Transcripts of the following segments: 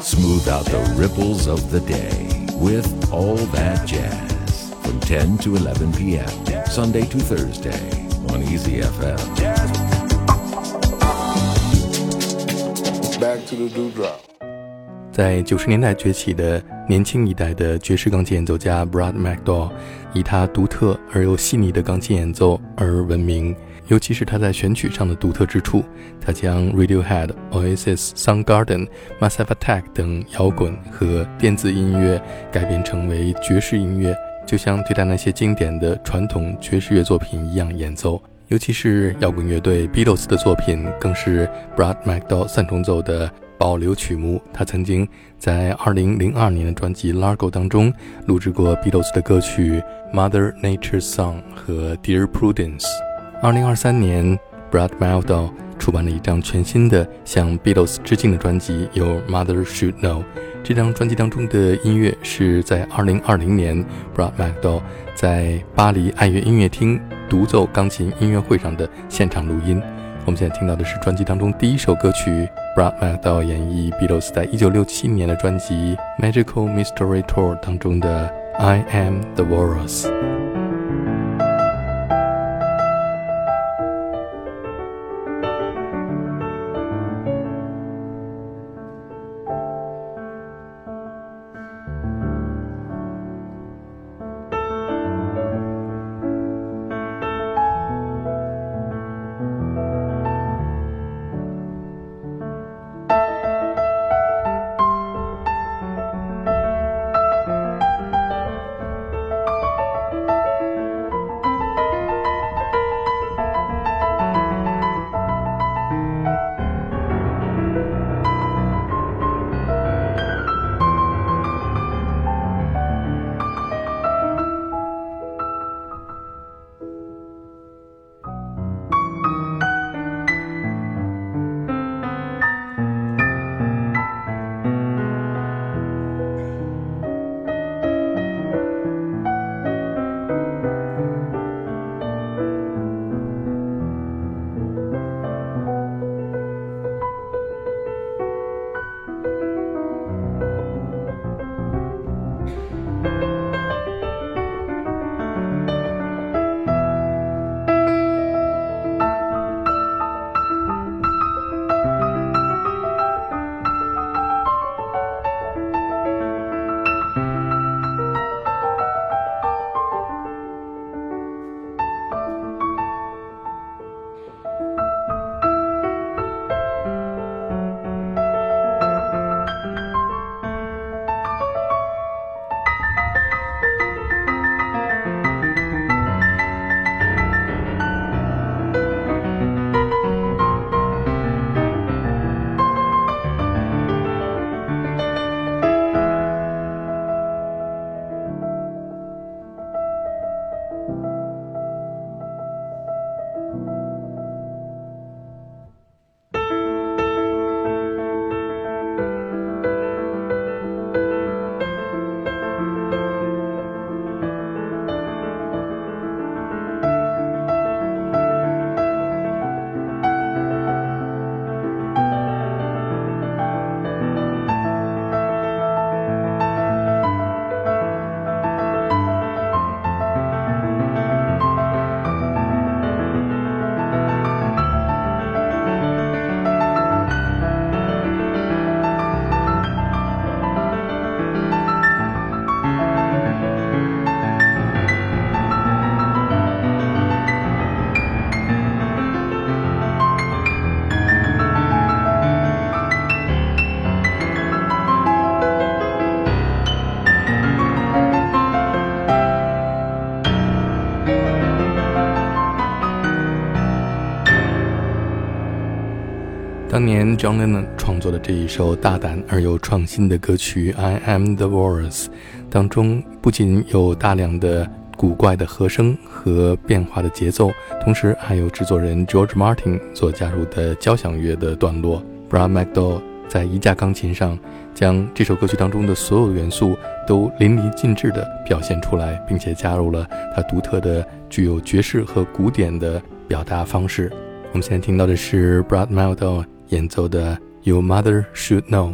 Smooth out the ripples of the day with all that jazz from 10 to 11 p.m. Sunday to Thursday on Easy FM. Back to the dewdrop. 在九十年代崛起的年轻一代的爵士钢琴演奏家 Brad McDowell，以他独特而又细腻的钢琴演奏而闻名。 尤其是他在选曲上的独特之处，他将 Radiohead、Oasis、Soundgarden、Massive Attack 等摇滚和电子音乐改编成为爵士音乐，就像对待那些经典的传统爵士乐作品一样演奏。尤其是摇滚乐队 Beatles 的作品，更是 Brad McDowell 三重奏的保留曲目。他曾经在2002年的专辑《Largo》当中录制过 Beatles 的歌曲《Mother Nature's Song》和《Dear Prudence》。二零二三年，Brad Meldow 出版了一张全新的向 Beatles 致敬的专辑，由 Mother Should Know。这张专辑当中的音乐是在二零二零年 Brad Meldow 在巴黎爱乐音乐厅独奏钢琴音乐会上的现场录音。我们现在听到的是专辑当中第一首歌曲，Brad Meldow 演绎 Beatles 在一九六七年的专辑《Magical Mystery Tour》当中的《I Am the Walrus》。当年 John Lennon 创作的这一首大胆而又创新的歌曲《I Am the Walrus》当中，不仅有大量的古怪的和声和变化的节奏，同时还有制作人 George Martin 所加入的交响乐的段落。Brad McDowell 在一架钢琴上，将这首歌曲当中的所有元素都淋漓尽致地表现出来，并且加入了他独特的、具有爵士和古典的表达方式。我们现在听到的是 Brad McDowell。演奏的 Your Mother Should Know》。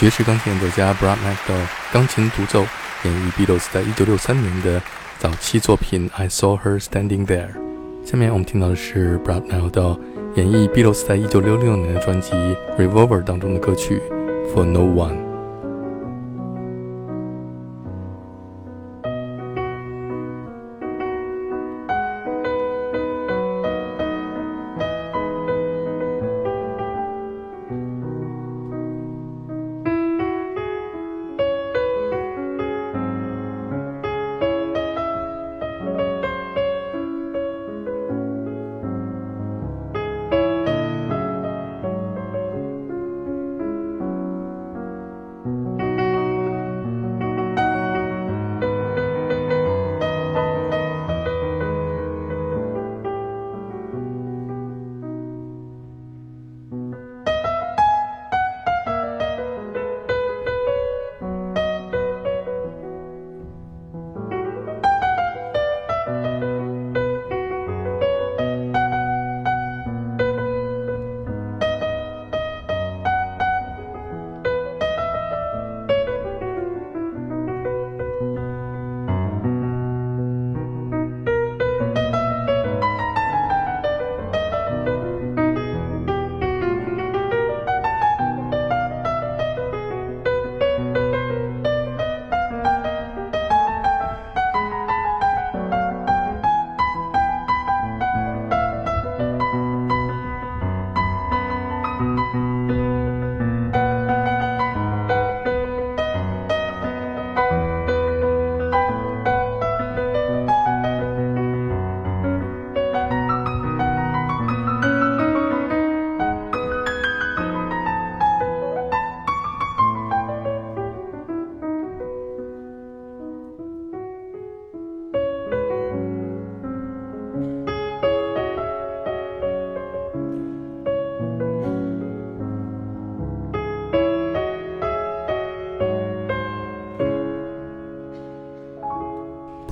爵士钢琴演奏家 Brad m c d o w 钢琴独奏演绎 Beatles 在一九六三年的早期作品《I Saw Her Standing There》。下面我们听到的是 Brad m c d o w 演绎 Beatles 在一九六六年的专辑《Revolver》当中的歌曲《For No One》。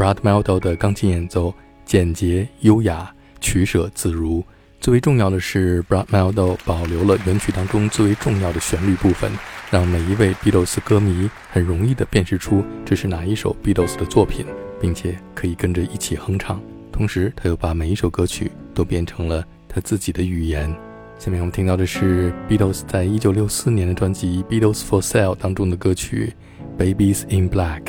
Brad Meldow 的钢琴演奏简洁优雅、取舍自如。最为重要的是，Brad Meldow 保留了原曲当中最为重要的旋律部分，让每一位 Beatles 歌迷很容易地辨识出这是哪一首 Beatles 的作品，并且可以跟着一起哼唱。同时，他又把每一首歌曲都变成了他自己的语言。下面我们听到的是 Beatles 在一九六四年的专辑《Beatles for Sale》当中的歌曲《Babies in Black》。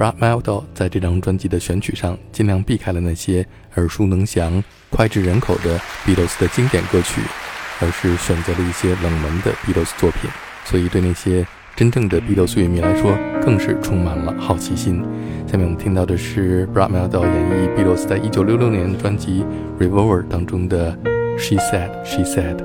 Brad meldau 在这张专辑的选曲上，尽量避开了那些耳熟能详、脍炙人口的 Beatles 的经典歌曲，而是选择了一些冷门的 Beatles 作品。所以，对那些真正的 Beatles 乐迷来说，更是充满了好奇心。下面我们听到的是 Brad meldau 演绎 Beatles 在一九六六年的专辑《Revolver》当中的《She Said, She Said》。